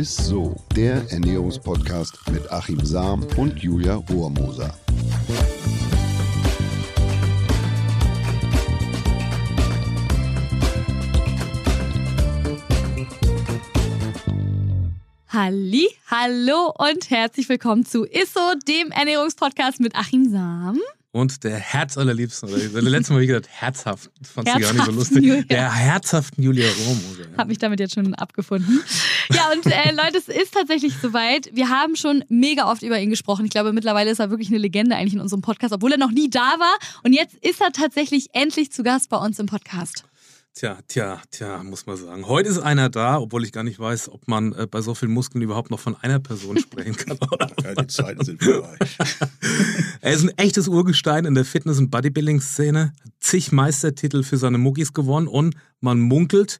ist so, der Ernährungspodcast mit Achim Sam und Julia Rohrmoser. Halli, hallo und herzlich willkommen zu Isso, dem Ernährungspodcast mit Achim Sam. Und der herzallerliebsten, oder das letzte Mal, wie gesagt, herzhaft, fand sie gar nicht so lustig. Julia. Der herzhaften Julia Rohrmoser. Ja. Hab mich damit jetzt schon abgefunden. ja, und äh, Leute, es ist tatsächlich soweit. Wir haben schon mega oft über ihn gesprochen. Ich glaube, mittlerweile ist er wirklich eine Legende eigentlich in unserem Podcast, obwohl er noch nie da war. Und jetzt ist er tatsächlich endlich zu Gast bei uns im Podcast. Tja, tja, tja, muss man sagen. Heute ist einer da, obwohl ich gar nicht weiß, ob man äh, bei so vielen Muskeln überhaupt noch von einer Person sprechen kann. ja, die Zeiten sind vorbei. er ist ein echtes Urgestein in der Fitness- und Bodybuilding-Szene, zig Meistertitel für seine Muckis gewonnen und man munkelt,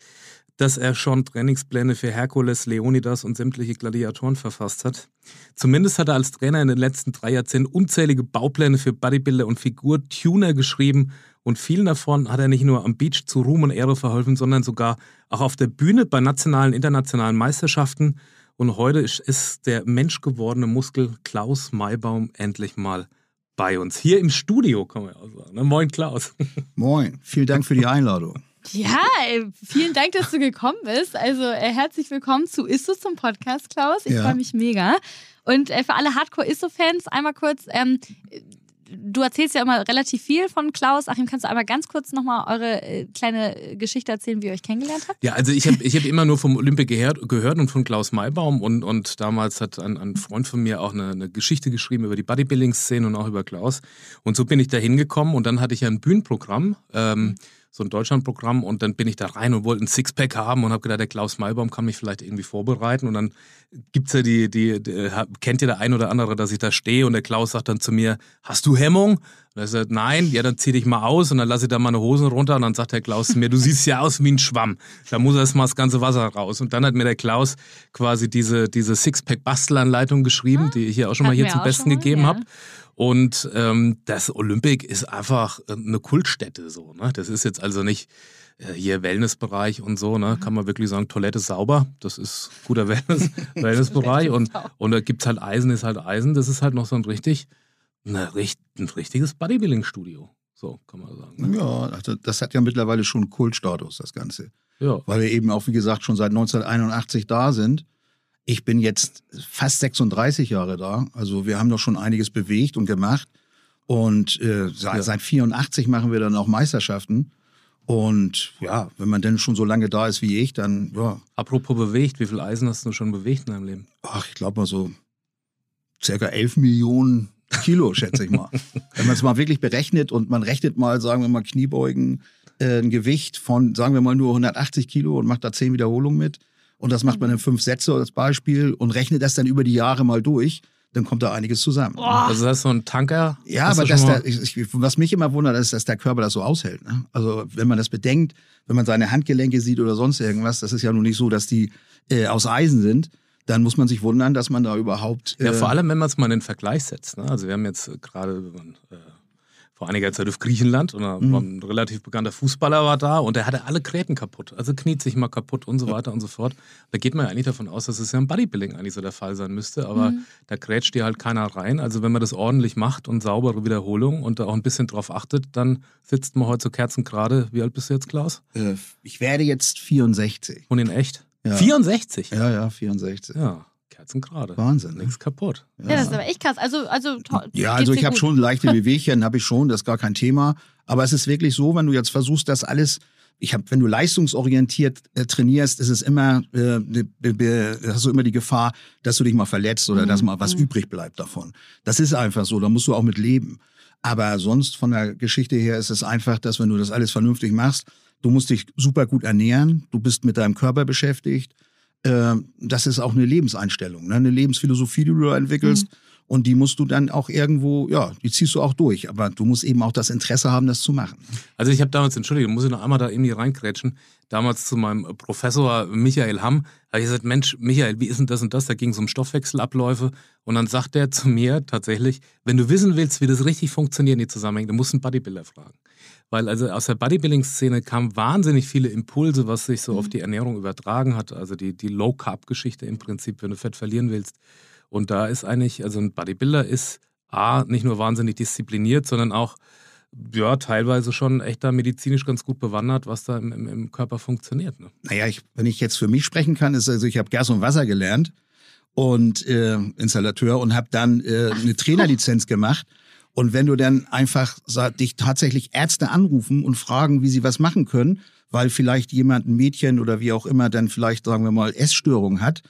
dass er schon Trainingspläne für Herkules, Leonidas und sämtliche Gladiatoren verfasst hat. Zumindest hat er als Trainer in den letzten drei Jahrzehnten unzählige Baupläne für Bodybuilder und Figur-Tuner geschrieben und vielen davon hat er nicht nur am Beach zu Ruhm und Ehre verholfen, sondern sogar auch auf der Bühne bei nationalen, internationalen Meisterschaften. Und heute ist der menschgewordene Muskel Klaus Maibaum endlich mal bei uns. Hier im Studio, kann man auch sagen. Moin, Klaus. Moin, vielen Dank für die Einladung. Ja, vielen Dank, dass du gekommen bist. Also äh, herzlich willkommen zu Isso zum Podcast, Klaus. Ich ja. freue mich mega. Und äh, für alle Hardcore-Isso-Fans einmal kurz, ähm, du erzählst ja immer relativ viel von Klaus. Achim, kannst du einmal ganz kurz nochmal eure äh, kleine Geschichte erzählen, wie ihr euch kennengelernt habt? Ja, also ich habe ich hab immer nur vom Olympic gehört, gehört und von Klaus Maybaum und, und damals hat ein, ein Freund von mir auch eine, eine Geschichte geschrieben über die Bodybuilding-Szene und auch über Klaus. Und so bin ich da hingekommen und dann hatte ich ja ein Bühnenprogramm. Ähm, so ein Deutschlandprogramm und dann bin ich da rein und wollte ein Sixpack haben und habe gedacht, der Klaus Maybaum kann mich vielleicht irgendwie vorbereiten und dann gibt's ja die, die, die, kennt ja der ein oder andere, dass ich da stehe und der Klaus sagt dann zu mir, hast du Hemmung? Und er sagt, nein, ja, dann zieh dich mal aus und dann lasse ich da meine Hosen runter und dann sagt der Klaus zu mir, du siehst ja aus wie ein Schwamm. Da muss erst mal das ganze Wasser raus. Und dann hat mir der Klaus quasi diese, diese Sixpack-Bastelanleitung geschrieben, ah, die ich hier auch schon mal hier zum Besten gegeben ja. habe. Und ähm, das Olympic ist einfach eine Kultstätte so. Ne? Das ist jetzt also nicht äh, hier Wellnessbereich und so, ne? Mhm. kann man wirklich sagen, Toilette sauber, das ist guter Wellness, Wellnessbereich. und, und da gibt es halt Eisen, ist halt Eisen. Das ist halt noch so ein richtig, eine, ein richtiges Bodybuilding-Studio. So kann man sagen. Ne? Ja, also das hat ja mittlerweile schon Kultstatus, das Ganze. Ja. Weil wir eben auch, wie gesagt, schon seit 1981 da sind. Ich bin jetzt fast 36 Jahre da. Also wir haben doch schon einiges bewegt und gemacht. Und äh, seit, ja. seit 84 machen wir dann auch Meisterschaften. Und ja, wenn man denn schon so lange da ist wie ich, dann ja. Apropos bewegt, wie viel Eisen hast du schon bewegt in deinem Leben? Ach, ich glaube mal so circa 11 Millionen Kilo, schätze ich mal. wenn man es mal wirklich berechnet und man rechnet mal, sagen wir mal Kniebeugen, äh, ein Gewicht von, sagen wir mal nur 180 Kilo und macht da 10 Wiederholungen mit, und das macht man in fünf Sätze als Beispiel und rechnet das dann über die Jahre mal durch, dann kommt da einiges zusammen. Boah. Also das ist so ein Tanker? Ja, aber das da, ich, was mich immer wundert, ist, dass der Körper das so aushält. Ne? Also wenn man das bedenkt, wenn man seine Handgelenke sieht oder sonst irgendwas, das ist ja nun nicht so, dass die äh, aus Eisen sind dann muss man sich wundern, dass man da überhaupt. Äh ja, vor allem, wenn man es mal in den Vergleich setzt. Ne? Also wir haben jetzt gerade äh, vor einiger Zeit auf Griechenland und mhm. ein relativ bekannter Fußballer war da und der hatte alle Gräten kaputt. Also kniet sich mal kaputt und so weiter und so fort. Da geht man ja eigentlich davon aus, dass es ja im Bodybuilding eigentlich so der Fall sein müsste, aber mhm. da grätscht dir halt keiner rein. Also wenn man das ordentlich macht und saubere Wiederholung und da auch ein bisschen drauf achtet, dann sitzt man heute so kerzengerade. Wie alt bist du jetzt, Klaus? Äh, ich werde jetzt 64. Und in echt? Ja. 64? Ja, ja, 64. Ja. Kerzen gerade. Wahnsinn. Nichts kaputt. Ja. ja. das ist aber echt krass. Also, also Ja, also ich habe schon leichte Wehwehchen, habe ich schon, das ist gar kein Thema. Aber es ist wirklich so, wenn du jetzt versuchst, das alles ich habe, wenn du leistungsorientiert äh, trainierst, ist es immer, äh, be, be, hast du immer die Gefahr, dass du dich mal verletzt oder mhm. dass mal was mhm. übrig bleibt davon. Das ist einfach so, da musst du auch mit leben. Aber sonst von der Geschichte her ist es einfach, dass wenn du das alles vernünftig machst, du musst dich super gut ernähren, du bist mit deinem Körper beschäftigt, äh, das ist auch eine Lebenseinstellung, ne? eine Lebensphilosophie, die du da entwickelst. Mhm. Und die musst du dann auch irgendwo, ja, die ziehst du auch durch. Aber du musst eben auch das Interesse haben, das zu machen. Also ich habe damals, Entschuldigung, muss ich noch einmal da irgendwie reinkrätschen, damals zu meinem Professor Michael Hamm, habe ich gesagt, Mensch, Michael, wie ist denn das und das? Da ging es um Stoffwechselabläufe. Und dann sagt er zu mir tatsächlich, wenn du wissen willst, wie das richtig funktioniert, die Zusammenhänge, dann musst du einen Bodybuilder fragen. Weil also aus der Bodybuilding-Szene kamen wahnsinnig viele Impulse, was sich so mhm. auf die Ernährung übertragen hat. Also die, die Low-Carb-Geschichte im Prinzip, wenn du Fett verlieren willst. Und da ist eigentlich, also ein Bodybuilder ist A, nicht nur wahnsinnig diszipliniert, sondern auch ja, teilweise schon echt da medizinisch ganz gut bewandert, was da im, im, Körper funktioniert. Ne? Naja, ich, wenn ich jetzt für mich sprechen kann, ist also ich habe Gas und Wasser gelernt und äh, Installateur und habe dann äh, eine Trainerlizenz gemacht. Und wenn du dann einfach dich tatsächlich Ärzte anrufen und fragen, wie sie was machen können, weil vielleicht jemand, ein Mädchen oder wie auch immer, dann vielleicht, sagen wir mal, Essstörung hat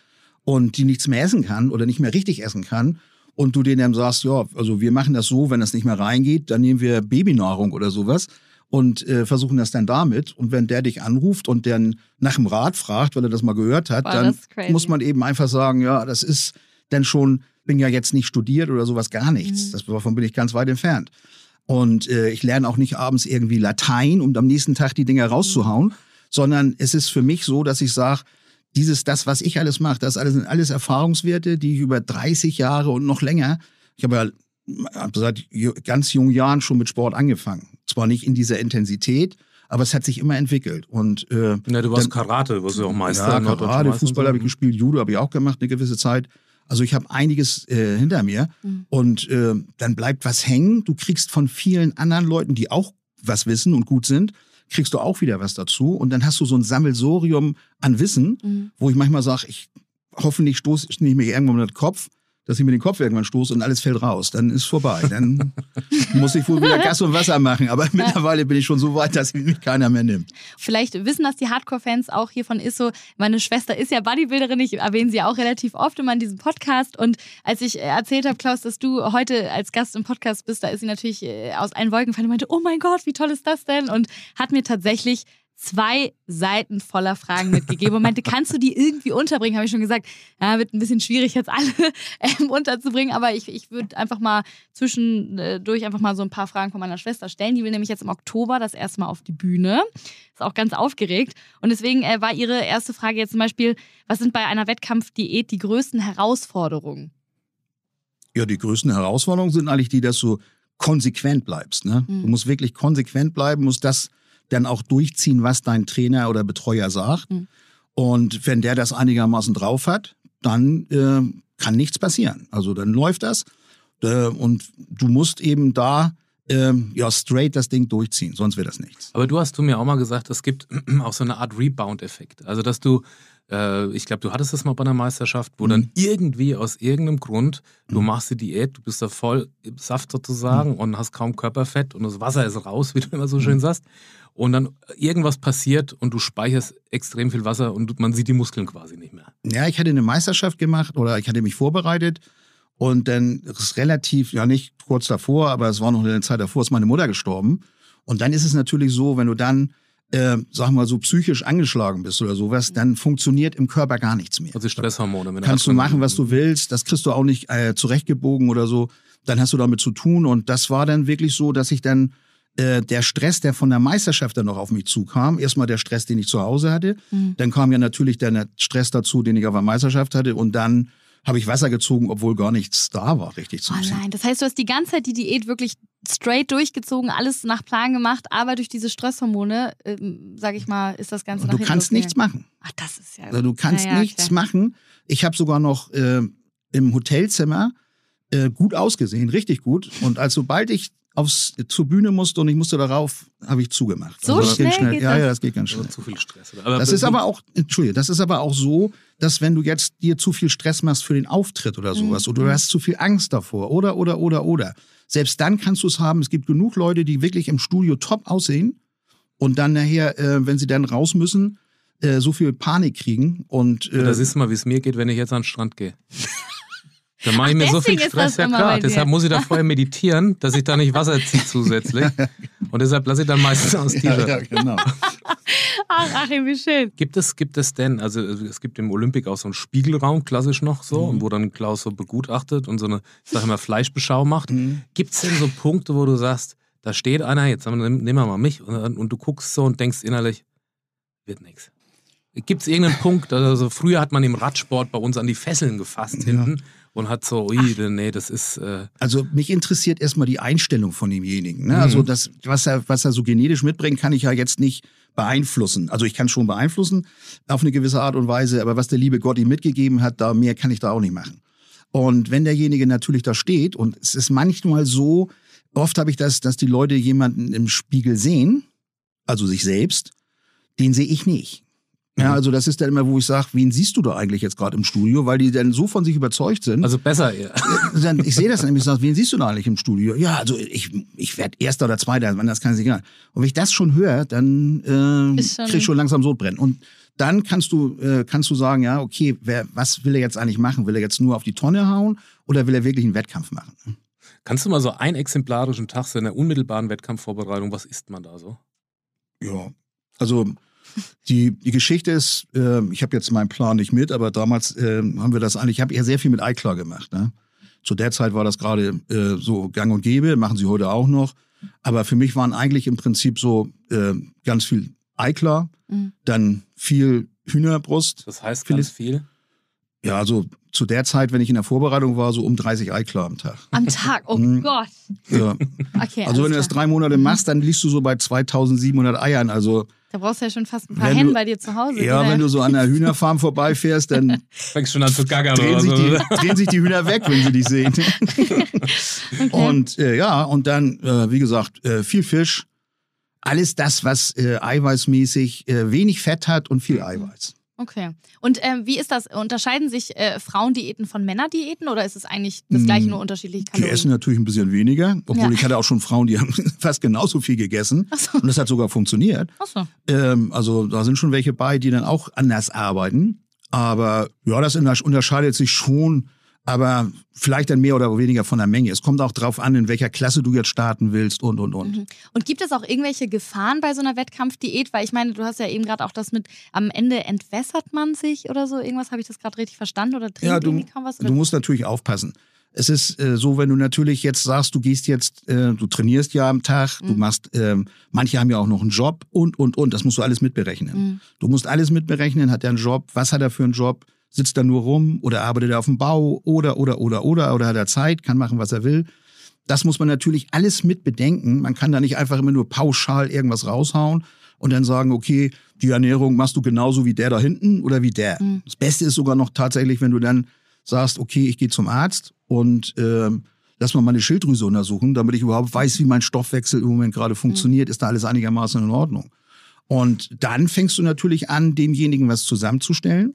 und die nichts mehr essen kann oder nicht mehr richtig essen kann und du denen dann sagst, ja, also wir machen das so, wenn das nicht mehr reingeht, dann nehmen wir Babynahrung oder sowas und äh, versuchen das dann damit. Und wenn der dich anruft und dann nach dem Rat fragt, weil er das mal gehört hat, Boah, dann muss man eben einfach sagen, ja, das ist dann schon, bin ja jetzt nicht studiert oder sowas, gar nichts. Mhm. Das, davon bin ich ganz weit entfernt. Und äh, ich lerne auch nicht abends irgendwie Latein, um am nächsten Tag die Dinge rauszuhauen, mhm. sondern es ist für mich so, dass ich sage, dieses, das, was ich alles mache, das alles sind alles Erfahrungswerte, die ich über 30 Jahre und noch länger, ich habe ja seit ganz jungen Jahren schon mit Sport angefangen. Zwar nicht in dieser Intensität, aber es hat sich immer entwickelt. Und, äh, ja, du warst dann, Karate, warst du auch Meister. Ja, Karate, Fußball habe ich gespielt, Judo habe ich auch gemacht eine gewisse Zeit. Also ich habe einiges äh, hinter mir mhm. und äh, dann bleibt was hängen. Du kriegst von vielen anderen Leuten, die auch was wissen und gut sind, kriegst du auch wieder was dazu. Und dann hast du so ein Sammelsorium an Wissen, mhm. wo ich manchmal sage, ich hoffentlich stoße ich nicht mehr irgendwann mit dem Kopf dass ich mir den Kopf irgendwann stoße und alles fällt raus. Dann ist vorbei. Dann muss ich wohl wieder Gas und Wasser machen. Aber mittlerweile bin ich schon so weit, dass mich keiner mehr nimmt. Vielleicht wissen das die Hardcore-Fans auch hier von Isso. Meine Schwester ist ja Bodybuilderin. Ich erwähne sie auch relativ oft immer in diesem Podcast. Und als ich erzählt habe, Klaus, dass du heute als Gast im Podcast bist, da ist sie natürlich äh, aus allen Wolken gefallen und meinte, oh mein Gott, wie toll ist das denn? Und hat mir tatsächlich zwei Seiten voller Fragen mitgegeben und meinte, kannst du die irgendwie unterbringen? Habe ich schon gesagt, ja, wird ein bisschen schwierig jetzt alle ähm, unterzubringen, aber ich, ich würde einfach mal zwischendurch einfach mal so ein paar Fragen von meiner Schwester stellen. Die will nämlich jetzt im Oktober das erste Mal auf die Bühne. Ist auch ganz aufgeregt. Und deswegen äh, war ihre erste Frage jetzt zum Beispiel, was sind bei einer Wettkampfdiät die größten Herausforderungen? Ja, die größten Herausforderungen sind eigentlich die, dass du konsequent bleibst. Ne? Mhm. Du musst wirklich konsequent bleiben, musst das dann auch durchziehen, was dein Trainer oder Betreuer sagt. Mhm. Und wenn der das einigermaßen drauf hat, dann äh, kann nichts passieren. Also dann läuft das. Äh, und du musst eben da äh, ja straight das Ding durchziehen, sonst wird das nichts. Aber du hast du mir auch mal gesagt, es gibt auch so eine Art Rebound-Effekt. Also dass du äh, ich glaube, du hattest das mal bei einer Meisterschaft, wo mhm. dann irgendwie aus irgendeinem Grund, du mhm. machst die Diät, du bist da voll im Saft sozusagen mhm. und hast kaum Körperfett und das Wasser ist raus, wie du immer so schön mhm. sagst und dann irgendwas passiert und du speicherst extrem viel Wasser und man sieht die Muskeln quasi nicht mehr. Ja, ich hatte eine Meisterschaft gemacht oder ich hatte mich vorbereitet und dann ist relativ, ja nicht kurz davor, aber es war noch eine Zeit davor, ist meine Mutter gestorben. Und dann ist es natürlich so, wenn du dann, äh, sag mal so psychisch angeschlagen bist oder sowas, dann funktioniert im Körper gar nichts mehr. Also Stresshormone. Kannst du machen, was du willst, das kriegst du auch nicht äh, zurechtgebogen oder so. Dann hast du damit zu tun und das war dann wirklich so, dass ich dann äh, der Stress, der von der Meisterschaft dann noch auf mich zukam, erstmal der Stress, den ich zu Hause hatte, mhm. dann kam ja natürlich der Stress dazu, den ich auf der Meisterschaft hatte und dann habe ich Wasser gezogen, obwohl gar nichts da war, richtig zu oh nein, das heißt, du hast die ganze Zeit die Diät wirklich straight durchgezogen, alles nach Plan gemacht, aber durch diese Stresshormone, äh, sage ich mal, ist das Ganze nach Du kannst nichts machen. Ach, das ist ja. Also, du kannst ja, nichts klar. machen. Ich habe sogar noch äh, im Hotelzimmer äh, gut ausgesehen, richtig gut. Und als sobald ich aufs, zur Bühne musste und ich musste darauf, habe ich zugemacht. So also schnell, schnell. ja, ja, das geht ganz schnell. Zu viel Stress. Aber das ist aber auch, Entschuldige, das ist aber auch so, dass wenn du jetzt dir zu viel Stress machst für den Auftritt oder sowas mhm. oder du hast zu viel Angst davor oder, oder, oder, oder, selbst dann kannst du es haben. Es gibt genug Leute, die wirklich im Studio top aussehen und dann nachher, äh, wenn sie dann raus müssen, äh, so viel Panik kriegen und. Äh, ja, das ist mal, wie es mir geht, wenn ich jetzt an den Strand gehe. Da mache ich mir so viel Stress, ja klar. Deshalb muss ich da vorher meditieren, dass ich da nicht Wasser ziehe zusätzlich. Und deshalb lasse ich dann meistens aus T-Shirt. Ja, ja, genau. Ach, Achim, wie schön. Gibt es, gibt es denn, also es gibt im Olympik auch so einen Spiegelraum, klassisch noch so, mhm. wo dann Klaus so begutachtet und so eine, ich sag immer, Fleischbeschau macht. Mhm. Gibt es denn so Punkte, wo du sagst, da steht einer, jetzt nehmen wir mal mich, und, und du guckst so und denkst innerlich, wird nichts. Gibt es irgendeinen Punkt, also früher hat man im Radsport bei uns an die Fesseln gefasst hinten ja. Und hat so, ui, nee, das ist. Äh also mich interessiert erstmal die Einstellung von demjenigen. Ne? Also mhm. Also das, was er, was er so genetisch mitbringt, kann ich ja jetzt nicht beeinflussen. Also ich kann schon beeinflussen auf eine gewisse Art und Weise, aber was der liebe Gott ihm mitgegeben hat, da mehr kann ich da auch nicht machen. Und wenn derjenige natürlich da steht, und es ist manchmal so, oft habe ich das, dass die Leute jemanden im Spiegel sehen, also sich selbst, den sehe ich nicht. Ja, mhm. also das ist dann immer, wo ich sage, wen siehst du da eigentlich jetzt gerade im Studio, weil die dann so von sich überzeugt sind. Also besser, ja. Dann, ich sehe das nämlich, sag, wen siehst du da eigentlich im Studio? Ja, also ich, ich werde Erster oder Zweiter, wenn das kann sich egal. Und wenn ich das schon höre, dann äh, krieg ich schon langsam Sodbrennen. Und dann kannst du, äh, kannst du sagen, ja, okay, wer, was will er jetzt eigentlich machen? Will er jetzt nur auf die Tonne hauen oder will er wirklich einen Wettkampf machen? Kannst du mal so einen exemplarischen Tag so in der unmittelbaren Wettkampfvorbereitung, was isst man da so? Ja, also die, die Geschichte ist, äh, ich habe jetzt meinen Plan nicht mit, aber damals äh, haben wir das eigentlich, ich habe ja sehr viel mit iClar gemacht. Ne? Zu der Zeit war das gerade äh, so gang und gäbe, machen sie heute auch noch. Aber für mich waren eigentlich im Prinzip so äh, ganz viel iClar, mhm. dann viel Hühnerbrust. Das heißt ganz viel? Ja, also zu der Zeit, wenn ich in der Vorbereitung war, so um 30 Eiklar am Tag. Am Tag? Oh mhm. Gott. Ja. Okay, also wenn du das drei Monate machst, dann liegst du so bei 2700 Eiern. Also da brauchst du ja schon fast ein paar Hennen bei dir zu Hause. Ja, wenn du so an der Hühnerfarm vorbeifährst, dann fängst schon an zu gackern drehen, sich die, drehen sich die Hühner weg, wenn sie dich sehen. okay. Und äh, ja, und dann, äh, wie gesagt, äh, viel Fisch. Alles das, was äh, eiweißmäßig äh, wenig Fett hat und viel mhm. Eiweiß. Okay. Und ähm, wie ist das? Unterscheiden sich äh, Frauendiäten von Männerdiäten oder ist es eigentlich das gleiche, nur unterschiedliche Kalorien? Die essen natürlich ein bisschen weniger, obwohl ja. ich hatte auch schon Frauen, die haben fast genauso viel gegessen. Ach so. Und das hat sogar funktioniert. Ach so. Ähm, also da sind schon welche bei, die dann auch anders arbeiten. Aber ja, das unterscheidet sich schon aber vielleicht dann mehr oder weniger von der Menge. Es kommt auch darauf an, in welcher Klasse du jetzt starten willst und, und, und. Mhm. Und gibt es auch irgendwelche Gefahren bei so einer Wettkampfdiät? Weil ich meine, du hast ja eben gerade auch das mit, am Ende entwässert man sich oder so. Irgendwas, habe ich das gerade richtig verstanden? Oder trinkt ja, du, kaum was? Du musst natürlich aufpassen. Es ist äh, so, wenn du natürlich jetzt sagst, du gehst jetzt, äh, du trainierst ja am Tag, mhm. du machst, äh, manche haben ja auch noch einen Job und, und, und. Das musst du alles mitberechnen. Mhm. Du musst alles mitberechnen, hat er einen Job, was hat er für einen Job? Sitzt da nur rum oder arbeitet er auf dem Bau oder, oder, oder, oder, oder hat er Zeit, kann machen, was er will. Das muss man natürlich alles mit bedenken. Man kann da nicht einfach immer nur pauschal irgendwas raushauen und dann sagen, okay, die Ernährung machst du genauso wie der da hinten oder wie der. Mhm. Das Beste ist sogar noch tatsächlich, wenn du dann sagst, okay, ich gehe zum Arzt und äh, lass mal meine Schilddrüse untersuchen, damit ich überhaupt weiß, wie mein Stoffwechsel im Moment gerade funktioniert. Mhm. Ist da alles einigermaßen in Ordnung? Und dann fängst du natürlich an, demjenigen was zusammenzustellen.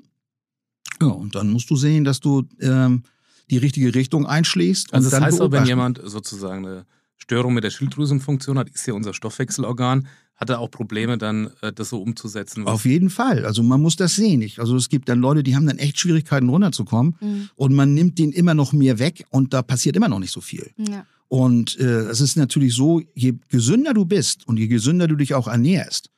Ja, und dann musst du sehen, dass du ähm, die richtige Richtung einschlägst. Also das heißt auch, wenn jemand sozusagen eine Störung mit der Schilddrüsenfunktion hat, ist ja unser Stoffwechselorgan, hat er auch Probleme dann, äh, das so umzusetzen? Auf jeden Fall. Also man muss das sehen. Also es gibt dann Leute, die haben dann echt Schwierigkeiten runterzukommen mhm. und man nimmt denen immer noch mehr weg und da passiert immer noch nicht so viel. Ja. Und äh, es ist natürlich so, je gesünder du bist und je gesünder du dich auch ernährst,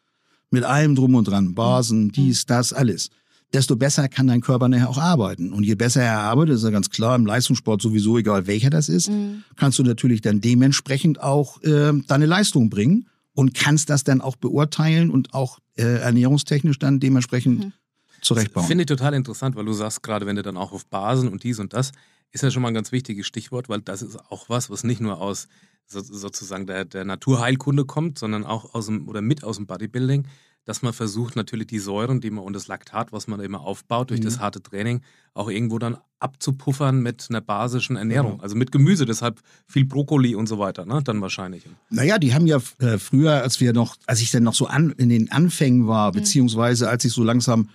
mit allem drum und dran, Basen, mhm. dies, das, alles, desto besser kann dein Körper nachher auch arbeiten. Und je besser er arbeitet, ist ja ganz klar, im Leistungssport sowieso, egal welcher das ist, mhm. kannst du natürlich dann dementsprechend auch äh, deine Leistung bringen und kannst das dann auch beurteilen und auch äh, ernährungstechnisch dann dementsprechend mhm. zurechtbauen. Finde ich total interessant, weil du sagst gerade, wenn du dann auch auf Basen und dies und das, ist ja schon mal ein ganz wichtiges Stichwort, weil das ist auch was, was nicht nur aus so, sozusagen der, der Naturheilkunde kommt, sondern auch aus dem oder mit aus dem Bodybuilding dass man versucht, natürlich die Säuren, die man und das Laktat, was man immer aufbaut durch mhm. das harte Training, auch irgendwo dann abzupuffern mit einer basischen Ernährung. Genau. Also mit Gemüse, deshalb viel Brokkoli und so weiter, ne? Dann wahrscheinlich. Naja, die haben ja äh, früher, als wir noch, als ich dann noch so an, in den Anfängen war, mhm. beziehungsweise als ich so langsam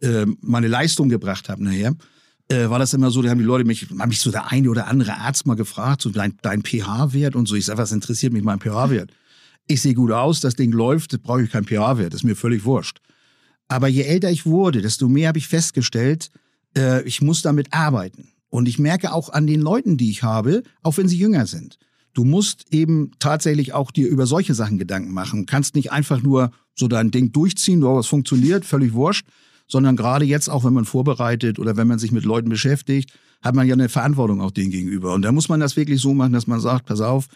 äh, meine Leistung gebracht habe nachher, äh, war das immer so, da haben die Leute mich, haben mich so der eine oder andere Arzt mal gefragt, so dein, dein pH-Wert und so. Ich sage, was interessiert mich mein pH-Wert? Ich sehe gut aus, das Ding läuft, das brauche ich kein pH-Wert, ist mir völlig wurscht. Aber je älter ich wurde, desto mehr habe ich festgestellt, äh, ich muss damit arbeiten. Und ich merke auch an den Leuten, die ich habe, auch wenn sie jünger sind. Du musst eben tatsächlich auch dir über solche Sachen Gedanken machen. Du kannst nicht einfach nur so dein Ding durchziehen, nur was funktioniert, völlig wurscht, sondern gerade jetzt auch, wenn man vorbereitet oder wenn man sich mit Leuten beschäftigt, hat man ja eine Verantwortung auch denen gegenüber. Und da muss man das wirklich so machen, dass man sagt, pass auf,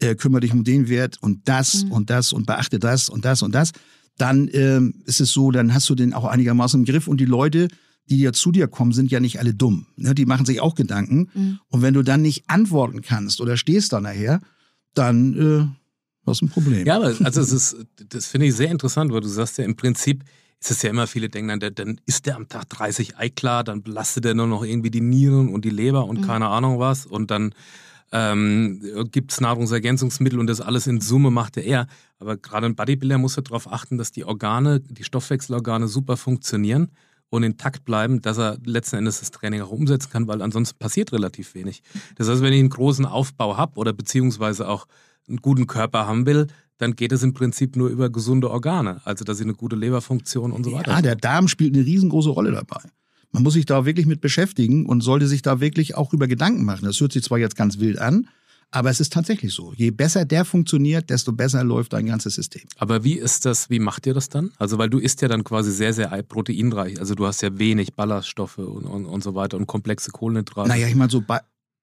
äh, kümmere dich um den Wert und das mhm. und das und beachte das und das und das. dann ähm, ist es so, dann hast du den auch einigermaßen im Griff und die Leute, die ja zu dir kommen, sind ja nicht alle dumm. Ne? Die machen sich auch Gedanken. Mhm. Und wenn du dann nicht antworten kannst oder stehst da nachher, dann äh, hast du ein Problem. Ja, aber also es ist, das finde ich sehr interessant, weil du sagst ja im Prinzip, ist es ja immer, viele denken dann, dann isst der am Tag 30 Ei klar, dann belastet er nur noch irgendwie die Nieren und die Leber und mhm. keine Ahnung was und dann ähm, gibt es Nahrungsergänzungsmittel und das alles in Summe macht er. Aber gerade ein Bodybuilder muss ja darauf achten, dass die Organe, die Stoffwechselorgane super funktionieren und intakt bleiben, dass er letzten Endes das Training auch umsetzen kann, weil ansonsten passiert relativ wenig. Das heißt, wenn ich einen großen Aufbau habe oder beziehungsweise auch einen guten Körper haben will, dann geht es im Prinzip nur über gesunde Organe, also dass sie eine gute Leberfunktion und so weiter. Ja, der Darm spielt eine riesengroße Rolle dabei. Man muss sich da wirklich mit beschäftigen und sollte sich da wirklich auch über Gedanken machen. Das hört sich zwar jetzt ganz wild an, aber es ist tatsächlich so. Je besser der funktioniert, desto besser läuft dein ganzes System. Aber wie ist das, wie macht ihr das dann? Also, weil du isst ja dann quasi sehr, sehr proteinreich. Also, du hast ja wenig Ballaststoffe und, und, und so weiter und komplexe Kohlenhydrate. Naja, ich meine, so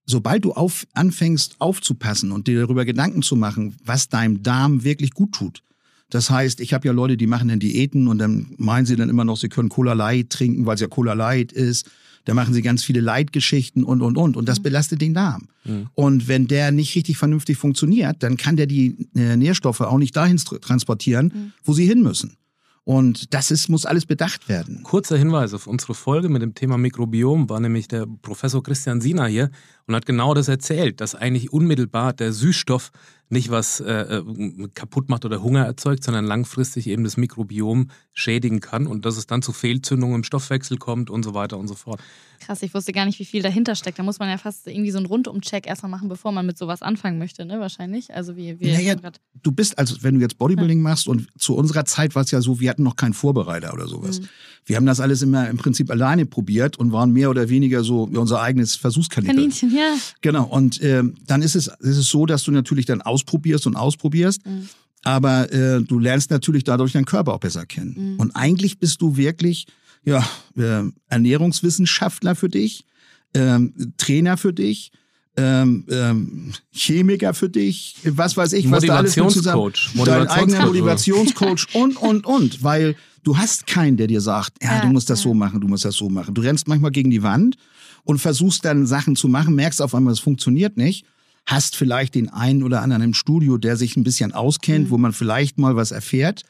sobald du auf, anfängst aufzupassen und dir darüber Gedanken zu machen, was deinem Darm wirklich gut tut. Das heißt, ich habe ja Leute, die machen dann Diäten und dann meinen sie dann immer noch, sie können Cola Light trinken, weil es ja Cola Light ist. Da machen sie ganz viele Leitgeschichten und, und, und. Und das mhm. belastet den Darm. Mhm. Und wenn der nicht richtig vernünftig funktioniert, dann kann der die äh, Nährstoffe auch nicht dahin transportieren, mhm. wo sie hin müssen. Und das ist, muss alles bedacht werden. Kurzer Hinweis auf unsere Folge mit dem Thema Mikrobiom war nämlich der Professor Christian Siener hier und hat genau das erzählt, dass eigentlich unmittelbar der Süßstoff nicht was äh, äh, kaputt macht oder Hunger erzeugt, sondern langfristig eben das Mikrobiom schädigen kann und dass es dann zu Fehlzündungen im Stoffwechsel kommt und so weiter und so fort. Krass, ich wusste gar nicht, wie viel dahinter steckt. Da muss man ja fast irgendwie so einen Rundumcheck erstmal machen, bevor man mit sowas anfangen möchte, ne? Wahrscheinlich. Also wie, wie naja, du bist, also wenn du jetzt Bodybuilding ja. machst und zu unserer Zeit war es ja so, wir hatten noch keinen Vorbereiter oder sowas. Mhm. Wir haben das alles immer im Prinzip alleine probiert und waren mehr oder weniger so unser eigenes Versuchskaninchen. Kaninchen, ja. Genau. Und äh, dann ist es, ist es so, dass du natürlich dann ausprobierst und ausprobierst. Mhm. Aber äh, du lernst natürlich dadurch deinen Körper auch besser kennen. Mhm. Und eigentlich bist du wirklich ja, äh, Ernährungswissenschaftler für dich, ähm, Trainer für dich, ähm, ähm, Chemiker für dich, was weiß ich, was da alles Motivationscoach, dein eigener Motivationscoach und und und, weil du hast keinen, der dir sagt, ja, ja du musst das ja. so machen, du musst das so machen. Du rennst manchmal gegen die Wand und versuchst dann Sachen zu machen, merkst auf einmal, es funktioniert nicht, hast vielleicht den einen oder anderen im Studio, der sich ein bisschen auskennt, mhm. wo man vielleicht mal was erfährt.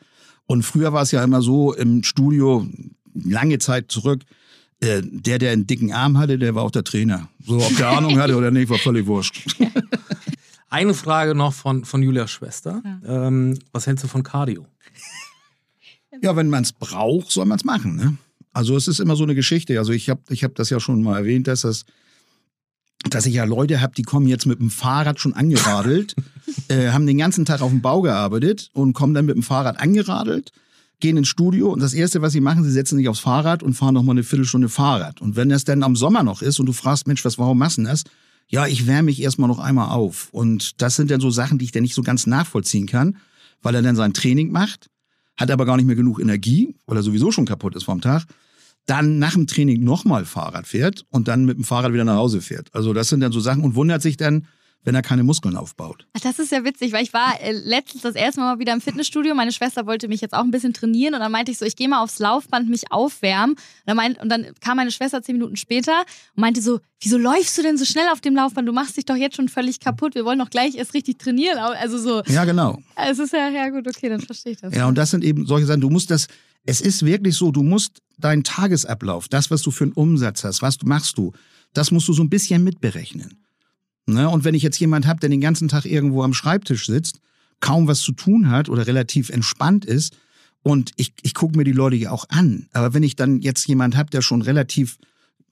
Und früher war es ja immer so im Studio, lange Zeit zurück, äh, der, der einen dicken Arm hatte, der war auch der Trainer. So, ob der Ahnung hatte oder nicht, war völlig wurscht. Eine Frage noch von, von Julias Schwester. Ja. Ähm, was hältst du von Cardio? Ja, wenn man es braucht, soll man es machen. Ne? Also es ist immer so eine Geschichte. Also ich habe ich hab das ja schon mal erwähnt, dass das dass ich ja Leute habe, die kommen jetzt mit dem Fahrrad schon angeradelt, äh, haben den ganzen Tag auf dem Bau gearbeitet und kommen dann mit dem Fahrrad angeradelt, gehen ins Studio und das Erste, was sie machen, sie setzen sich aufs Fahrrad und fahren noch mal eine Viertelstunde Fahrrad. Und wenn das dann am Sommer noch ist und du fragst, Mensch, was, warum machst du das? Ja, ich wärme mich erstmal noch einmal auf. Und das sind dann so Sachen, die ich dann nicht so ganz nachvollziehen kann, weil er dann sein Training macht, hat aber gar nicht mehr genug Energie, weil er sowieso schon kaputt ist vom Tag dann nach dem Training nochmal Fahrrad fährt und dann mit dem Fahrrad wieder nach Hause fährt. Also das sind dann so Sachen und wundert sich dann, wenn er keine Muskeln aufbaut. Ach, das ist ja witzig, weil ich war äh, letztens das erste Mal wieder im Fitnessstudio. Meine Schwester wollte mich jetzt auch ein bisschen trainieren und dann meinte ich so, ich gehe mal aufs Laufband mich aufwärmen. Und dann, meint, und dann kam meine Schwester zehn Minuten später und meinte so, wieso läufst du denn so schnell auf dem Laufband? Du machst dich doch jetzt schon völlig kaputt. Wir wollen doch gleich erst richtig trainieren. Also so. Ja, genau. Es ist ja, ja gut, okay, dann verstehe ich das. Ja, und das sind eben solche Sachen. Du musst das, es ist wirklich so, du musst deinen Tagesablauf, das, was du für einen Umsatz hast, was du machst du, das musst du so ein bisschen mitberechnen. Ne? Und wenn ich jetzt jemand habe, der den ganzen Tag irgendwo am Schreibtisch sitzt, kaum was zu tun hat oder relativ entspannt ist, und ich, ich gucke mir die Leute ja auch an. Aber wenn ich dann jetzt jemand habe, der schon relativ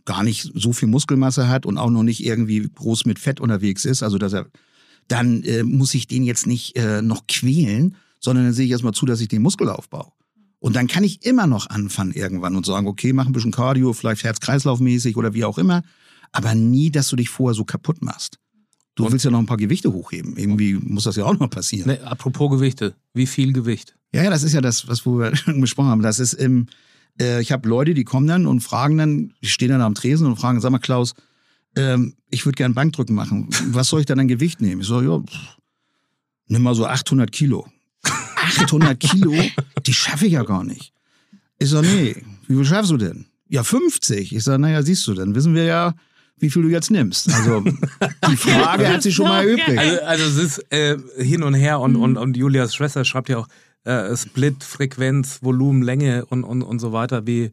gar nicht so viel Muskelmasse hat und auch noch nicht irgendwie groß mit Fett unterwegs ist, also dass er, dann äh, muss ich den jetzt nicht äh, noch quälen, sondern dann sehe ich erstmal zu, dass ich den Muskel aufbaue. Und dann kann ich immer noch anfangen irgendwann und sagen, okay, mach ein bisschen Cardio, vielleicht Herz-Kreislauf-mäßig oder wie auch immer. Aber nie, dass du dich vorher so kaputt machst. Du und willst ja noch ein paar Gewichte hochheben. Irgendwie muss das ja auch noch passieren. Nee, apropos Gewichte. Wie viel Gewicht? Ja, ja, das ist ja das, was wir besprochen haben. Das ist im, äh, ich habe Leute, die kommen dann und fragen dann, die stehen dann am Tresen und fragen, sag mal, Klaus, ähm, ich würde gern Bankdrücken machen. Was soll ich dann an Gewicht nehmen? Ich so, ja, pff, nimm mal so 800 Kilo. 800 Kilo, die schaffe ich ja gar nicht. Ich sag, nee, wie viel schaffst du denn? Ja, 50. Ich sag, naja, siehst du, dann wissen wir ja, wie viel du jetzt nimmst. Also die Frage hat sich schon mal erübrigt. Also, also es ist äh, hin und her und, und, und Julias Schwester schreibt ja auch äh, Split, Frequenz, Volumen, Länge und, und, und so weiter. Wie,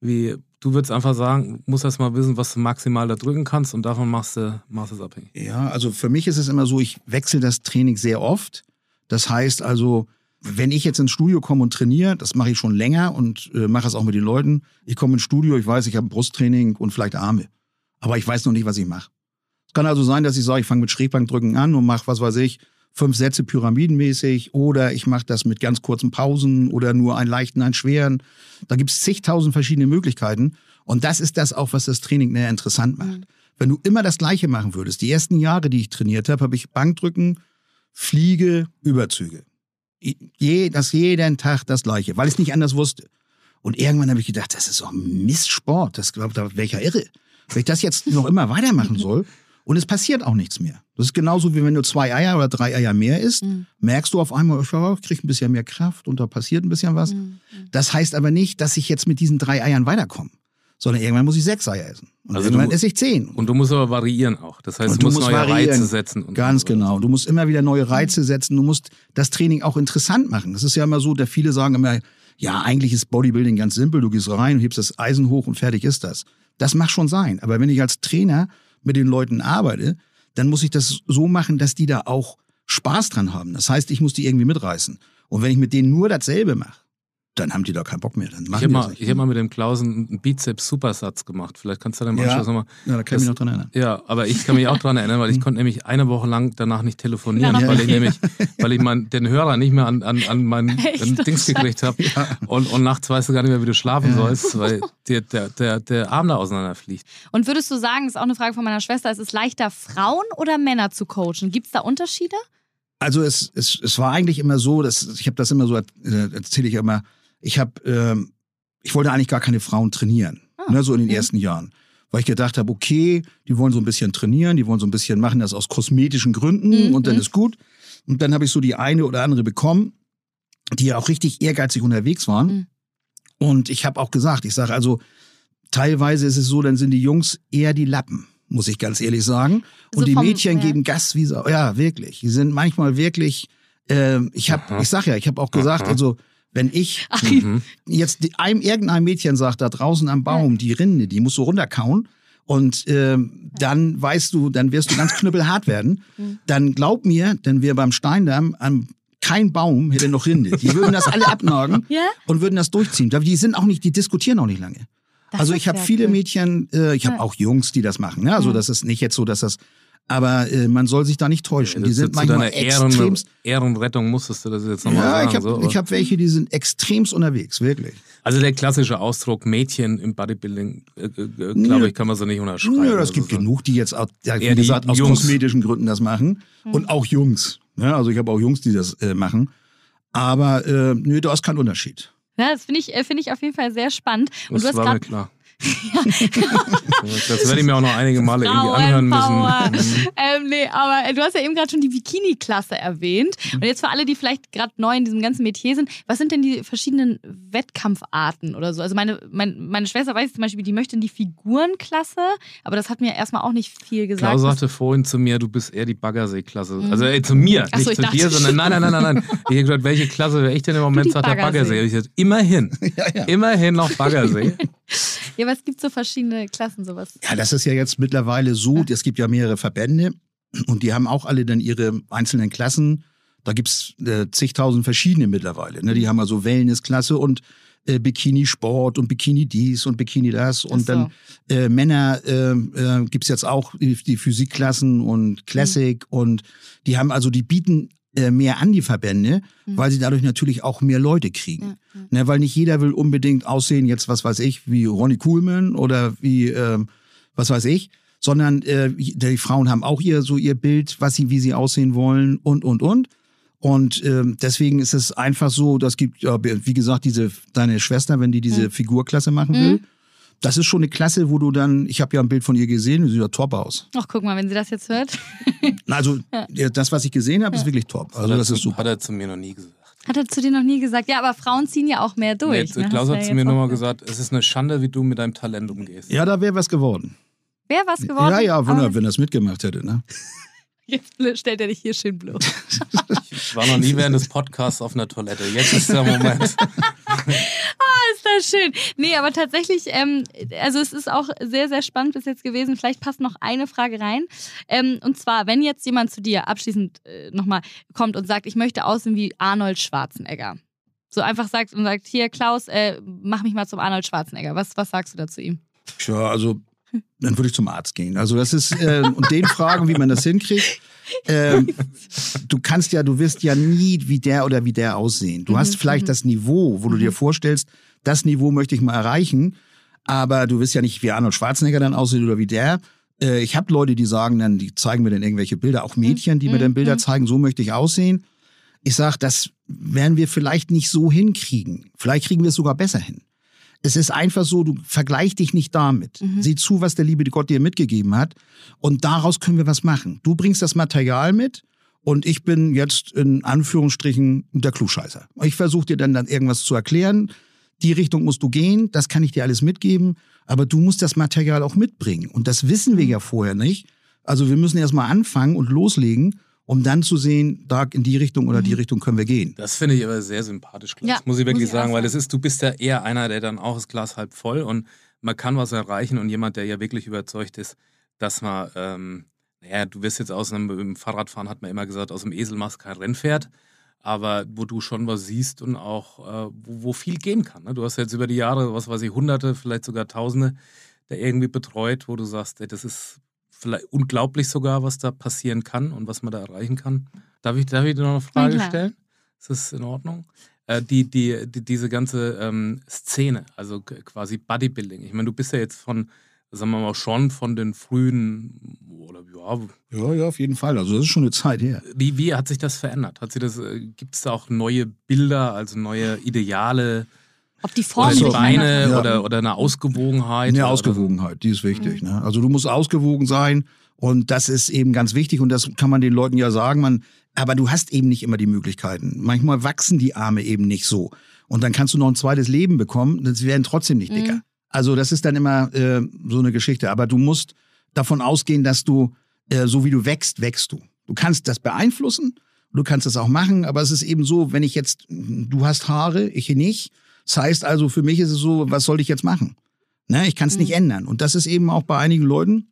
wie du würdest einfach sagen, musst erst mal wissen, was du maximal da drücken kannst und davon machst du, machst es abhängig. Ja, also für mich ist es immer so, ich wechsle das Training sehr oft. Das heißt also, wenn ich jetzt ins Studio komme und trainiere, das mache ich schon länger und äh, mache es auch mit den Leuten. Ich komme ins Studio, ich weiß, ich habe Brusttraining und vielleicht Arme. Aber ich weiß noch nicht, was ich mache. Es kann also sein, dass ich sage, ich fange mit Schrägbankdrücken an und mache, was weiß ich, fünf Sätze pyramidenmäßig oder ich mache das mit ganz kurzen Pausen oder nur einen leichten, einen schweren. Da gibt es zigtausend verschiedene Möglichkeiten. Und das ist das auch, was das Training näher interessant macht. Mhm. Wenn du immer das Gleiche machen würdest, die ersten Jahre, die ich trainiert habe, habe ich Bankdrücken, Fliege, Überzüge. Je, das jeden Tag das Gleiche, weil ich es nicht anders wusste. Und irgendwann habe ich gedacht, das ist doch ein Mistsport. Das glaubt, da wäre ich ja irre. Wenn ich das jetzt noch immer weitermachen soll und es passiert auch nichts mehr. Das ist genauso wie wenn du zwei Eier oder drei Eier mehr isst, mhm. merkst du auf einmal, ich kriege ein bisschen mehr Kraft und da passiert ein bisschen was. Mhm. Das heißt aber nicht, dass ich jetzt mit diesen drei Eiern weiterkomme sondern irgendwann muss ich sechs Eier essen. Und also irgendwann du, esse ich zehn. Und du musst aber variieren auch. Das heißt, du, du, musst, musst neue variieren. Reize setzen. Ganz so. genau. Du musst immer wieder neue Reize setzen. Du musst das Training auch interessant machen. Das ist ja immer so, da viele sagen immer, ja, eigentlich ist Bodybuilding ganz simpel. Du gehst rein, hebst das Eisen hoch und fertig ist das. Das mag schon sein. Aber wenn ich als Trainer mit den Leuten arbeite, dann muss ich das so machen, dass die da auch Spaß dran haben. Das heißt, ich muss die irgendwie mitreißen. Und wenn ich mit denen nur dasselbe mache, dann haben die da keinen Bock mehr. Dann machen ich habe mal, hab mal mit dem Klausen einen Bizeps-Supersatz gemacht. Vielleicht kannst du dann im ja, Anschluss nochmal. Ja, da kann ich mich noch dran erinnern. Ja, aber ich kann mich auch dran erinnern, weil ich konnte nämlich eine Woche lang danach nicht telefonieren, ja, weil ich nämlich, weil ich mein, den Hörer nicht mehr an, an, an meinen Dings gekriegt habe. Ja. Und, und nachts weißt du gar nicht mehr, wie du schlafen sollst, weil dir der, der, der Arm da auseinanderfliegt. Und würdest du sagen, das ist auch eine Frage von meiner Schwester, ist es leichter, Frauen oder Männer zu coachen? Gibt es da Unterschiede? Also es, es, es war eigentlich immer so, dass ich habe das immer so, äh, erzähle ich immer, ich habe, ähm, ich wollte eigentlich gar keine Frauen trainieren, ah, ne, so in den okay. ersten Jahren. Weil ich gedacht habe, okay, die wollen so ein bisschen trainieren, die wollen so ein bisschen machen das aus kosmetischen Gründen mhm. und dann ist gut. Und dann habe ich so die eine oder andere bekommen, die ja auch richtig ehrgeizig unterwegs waren. Mhm. Und ich habe auch gesagt, ich sage also, teilweise ist es so, dann sind die Jungs eher die Lappen, muss ich ganz ehrlich sagen. Und so die vom, Mädchen ja. geben Gas wie so, ja, wirklich. Die sind manchmal wirklich, äh, ich habe, ich sag ja, ich habe auch gesagt, Aha. also wenn ich mhm. jetzt einem irgendein Mädchen sagt, da draußen am Baum, die Rinde, die musst du runterkauen, und ähm, dann weißt du, dann wirst du ganz knüppelhart werden. Mhm. Dann glaub mir, denn wir beim Steindamm an kein Baum hätte noch Rinde. Die würden das alle abnagen ja? und würden das durchziehen. Die sind auch nicht, die diskutieren auch nicht lange. Das also ich habe viele cool. Mädchen, äh, ich habe ja. auch Jungs, die das machen. Ne? Also das ist nicht jetzt so, dass das aber äh, man soll sich da nicht täuschen. Die sind manchmal extremst. Ehrenrettung musstest du das jetzt nochmal ja, sagen. Ich habe so, hab welche, die sind extremst unterwegs, wirklich. Also der klassische Ausdruck Mädchen im Bodybuilding, äh, äh, glaube ich, kann man so nicht unterschreiben. Nö, das also gibt so. genug, die jetzt, auch, ja, wie gesagt, aus Jungs. kosmetischen Gründen das machen. Mhm. Und auch Jungs. Ja, also ich habe auch Jungs, die das äh, machen. Aber äh, nö, da ist kein Unterschied. Ja, das finde ich, äh, find ich auf jeden Fall sehr spannend. Und das du hast war mir klar. Das werde ich mir auch noch einige Male irgendwie anhören müssen. Mhm. Ähm, nee, aber äh, du hast ja eben gerade schon die Bikini-Klasse erwähnt. Und jetzt für alle, die vielleicht gerade neu in diesem ganzen Metier sind, was sind denn die verschiedenen Wettkampfarten oder so? Also meine, meine, meine Schwester weiß zum Beispiel, die möchte in die Figurenklasse, aber das hat mir erstmal auch nicht viel gesagt. Klaus sagte vorhin zu mir, du bist eher die Baggersee-Klasse. Mhm. Also ey, zu mir, Ach nicht so, zu dir, sondern nein, nein, nein, nein, nein. Ich habe gesagt, welche Klasse wäre ich denn im Moment? Sagt der Baggersee. Ich gesagt, immerhin, ja, ja. immerhin noch Baggersee. ja, aber es gibt so verschiedene Klassen, sowas. Ja, das ist ja jetzt mittlerweile so, es gibt ja mehrere Verbände und die haben auch alle dann ihre einzelnen Klassen. Da gibt's äh, zigtausend verschiedene mittlerweile. Ne? Die haben also Wellnessklasse und äh, Bikini-Sport und Bikini dies und Bikini das. Und so. dann äh, Männer äh, äh, gibt jetzt auch die, die Physikklassen und Classic mhm. und die haben also, die bieten mehr an die Verbände, mhm. weil sie dadurch natürlich auch mehr Leute kriegen. Ja, ja. Ne, weil nicht jeder will unbedingt aussehen, jetzt was weiß ich, wie Ronnie Coolman oder wie ähm, was weiß ich, sondern äh, die Frauen haben auch ihr so ihr Bild, was sie, wie sie aussehen wollen und und und. Und ähm, deswegen ist es einfach so, das gibt, ja, wie gesagt, diese deine Schwester, wenn die diese mhm. Figurklasse machen will, mhm das ist schon eine Klasse, wo du dann, ich habe ja ein Bild von ihr gesehen, sie sieht ja top aus. Ach, guck mal, wenn sie das jetzt hört. also, ja. das, was ich gesehen habe, ist wirklich top. Also, das ist super. Hat er zu mir noch nie gesagt. Hat er zu dir noch nie gesagt, ja, aber Frauen ziehen ja auch mehr durch. Nee, ne? Klaus Hast du hat zu mir jetzt nur auch mal gesagt. es ist eine Schande, wie du mit deinem Talent umgehst. Ja, da wäre was geworden. Wäre was geworden? Ja, ja, wenn Aber er, wenn er es mitgemacht hätte. Ne? Jetzt stellt er dich hier schön bloß. Ich war noch nie während des Podcasts auf einer Toilette. Jetzt ist der Moment. schön. Nee, aber tatsächlich, ähm, also es ist auch sehr, sehr spannend bis jetzt gewesen. Vielleicht passt noch eine Frage rein. Ähm, und zwar, wenn jetzt jemand zu dir abschließend äh, nochmal kommt und sagt, ich möchte aussehen wie Arnold Schwarzenegger. So einfach sagt und sagt, hier Klaus, äh, mach mich mal zum Arnold Schwarzenegger. Was, was sagst du dazu ihm? Tja, also dann würde ich zum Arzt gehen. Also das ist äh, und den fragen, wie man das hinkriegt. Ähm, du kannst ja, du wirst ja nie wie der oder wie der aussehen. Du hast Mhm, vielleicht mhm. das Niveau, wo du dir vorstellst, das Niveau möchte ich mal erreichen, aber du wirst ja nicht wie Arnold Schwarzenegger dann aussehen oder wie der. Äh, ich habe Leute, die sagen dann, die zeigen mir dann irgendwelche Bilder, auch Mädchen, die mir dann Bilder Mhm. zeigen, so möchte ich aussehen. Ich sag, das werden wir vielleicht nicht so hinkriegen. Vielleicht kriegen wir es sogar besser hin. Es ist einfach so, du vergleich dich nicht damit. Mhm. Sieh zu, was der liebe Gott dir mitgegeben hat. Und daraus können wir was machen. Du bringst das Material mit und ich bin jetzt in Anführungsstrichen der Klugscheißer. Ich versuche dir dann, dann irgendwas zu erklären. Die Richtung musst du gehen, das kann ich dir alles mitgeben. Aber du musst das Material auch mitbringen. Und das wissen wir ja vorher nicht. Also wir müssen erst mal anfangen und loslegen, um dann zu sehen, da in die Richtung oder die Richtung können wir gehen. Das finde ich aber sehr sympathisch, Klaus. Ja, muss ich wirklich muss ich sagen, weil das ist, du bist ja eher einer, der dann auch das Glas halb voll und man kann was erreichen und jemand, der ja wirklich überzeugt ist, dass man, ähm, naja, du wirst jetzt aus einem im Fahrradfahren, hat man immer gesagt, aus dem Esel machst kein Rennpferd, aber wo du schon was siehst und auch, äh, wo, wo viel gehen kann. Ne? Du hast jetzt über die Jahre, was weiß ich, Hunderte, vielleicht sogar Tausende, der irgendwie betreut, wo du sagst, ey, das ist vielleicht unglaublich sogar, was da passieren kann und was man da erreichen kann. Darf ich, darf ich dir noch eine Frage klar. stellen? Ist das in Ordnung? Äh, die, die, die, diese ganze ähm, Szene, also quasi Bodybuilding. Ich meine, du bist ja jetzt von, sagen wir mal, schon von den frühen, oder ja, Ja, ja, auf jeden Fall. Also das ist schon eine Zeit her. wie, wie hat sich das verändert? Hat sie das, äh, gibt es da auch neue Bilder, also neue Ideale Ob die oder Form die sich Beine? Ja. oder, oder eine Ausgewogenheit? Eine oder- Ausgewogenheit, die ist wichtig. Ne? Also du musst ausgewogen sein und das ist eben ganz wichtig und das kann man den Leuten ja sagen. Man, aber du hast eben nicht immer die Möglichkeiten. Manchmal wachsen die Arme eben nicht so und dann kannst du noch ein zweites Leben bekommen. Das werden trotzdem nicht dicker. Mhm. Also das ist dann immer äh, so eine Geschichte. Aber du musst davon ausgehen, dass du äh, so wie du wächst, wächst du. Du kannst das beeinflussen, du kannst das auch machen, aber es ist eben so, wenn ich jetzt, du hast Haare, ich nicht. Das heißt also, für mich ist es so, was soll ich jetzt machen? Ne, ich kann es nicht Mhm. ändern. Und das ist eben auch bei einigen Leuten.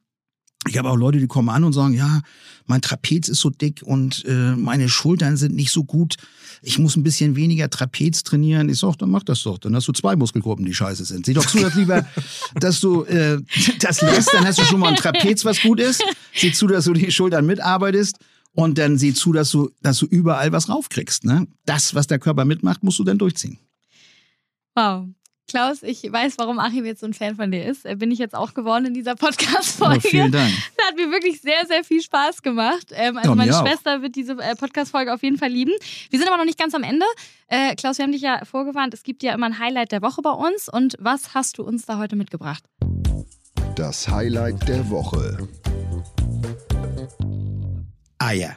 Ich habe auch Leute, die kommen an und sagen, ja, mein Trapez ist so dick und äh, meine Schultern sind nicht so gut. Ich muss ein bisschen weniger Trapez trainieren. Ich sag, dann mach das doch. Dann hast du zwei Muskelgruppen, die scheiße sind. Sieh doch zu, dass lieber, dass du äh, das lässt, dann hast du schon mal ein Trapez, was gut ist. Sieh zu, dass du die Schultern mitarbeitest. Und dann sieh zu, dass du, dass du überall was raufkriegst. Ne? Das, was der Körper mitmacht, musst du dann durchziehen. Wow. Klaus, ich weiß, warum Achim jetzt so ein Fan von dir ist. Bin ich jetzt auch geworden in dieser Podcast-Folge. vielen Dank. Das hat mir wirklich sehr, sehr viel Spaß gemacht. Ähm, also Ja, meine auch. Schwester wird diese äh, Podcast-Folge auf jeden Fall lieben. Wir sind aber noch nicht ganz am Ende. Äh, Klaus, wir haben dich ja vorgewarnt, es gibt ja immer ein Highlight der Woche bei uns. Und was hast du uns da heute mitgebracht? Das Highlight der Woche. Eier.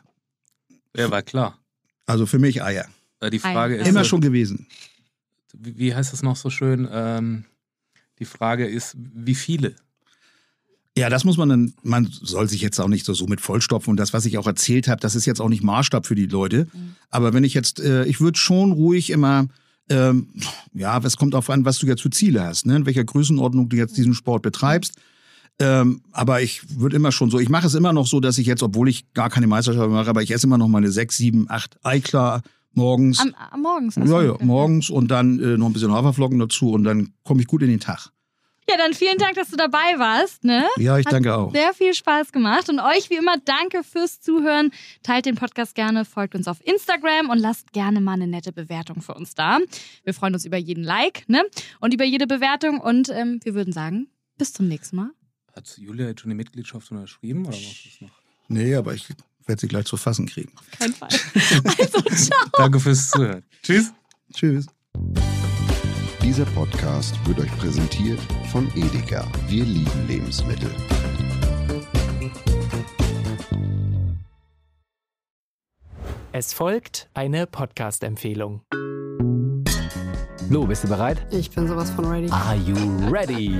Ja, war klar. Also für mich Eier. Äh, Die. Frage ist, Immer äh, schon gewesen. Wie heißt das noch so schön? Ähm, die Frage ist, wie viele? Ja, das muss man dann, man soll sich jetzt auch nicht so, so mit vollstopfen. Und das, was ich auch erzählt habe, das ist jetzt auch nicht Maßstab für die Leute. Mhm. Aber wenn ich jetzt, äh, ich würde schon ruhig immer, ähm, ja, es kommt darauf an, was du jetzt für Ziele hast, ne? in welcher Größenordnung du jetzt diesen Sport betreibst. Ähm, aber ich würde immer schon so, ich mache es immer noch so, dass ich jetzt, obwohl ich gar keine Meisterschaft mache, aber ich esse immer noch meine sechs, sieben, acht Eiklar morgens. Am, am Morgens. hast ja, ja, morgens und dann äh, noch ein bisschen Haferflocken dazu und dann komme ich gut in den Tag. Ja, dann vielen Dank, dass du dabei warst. Ne? Ja, ich Hat danke auch. Sehr viel Spaß gemacht und euch wie immer danke fürs Zuhören. Teilt den Podcast gerne, folgt uns auf Instagram und lasst gerne mal eine nette Bewertung für uns da. Wir freuen uns über jeden Like ne? und über jede Bewertung und ähm, wir würden sagen, bis zum nächsten Mal. Hat Julia jetzt schon die Mitgliedschaft unterschrieben oder was ist noch? Nee, aber ich werde sie gleich zu fassen kriegen. Kein Fall. Also, ciao. Danke fürs Zuhören. Tschüss. Tschüss. Dieser Podcast wird euch präsentiert von Edeka. Wir lieben Lebensmittel. Es folgt eine Podcast-Empfehlung. Lou, bist du bereit? Ich bin sowas von ready. Are you ready?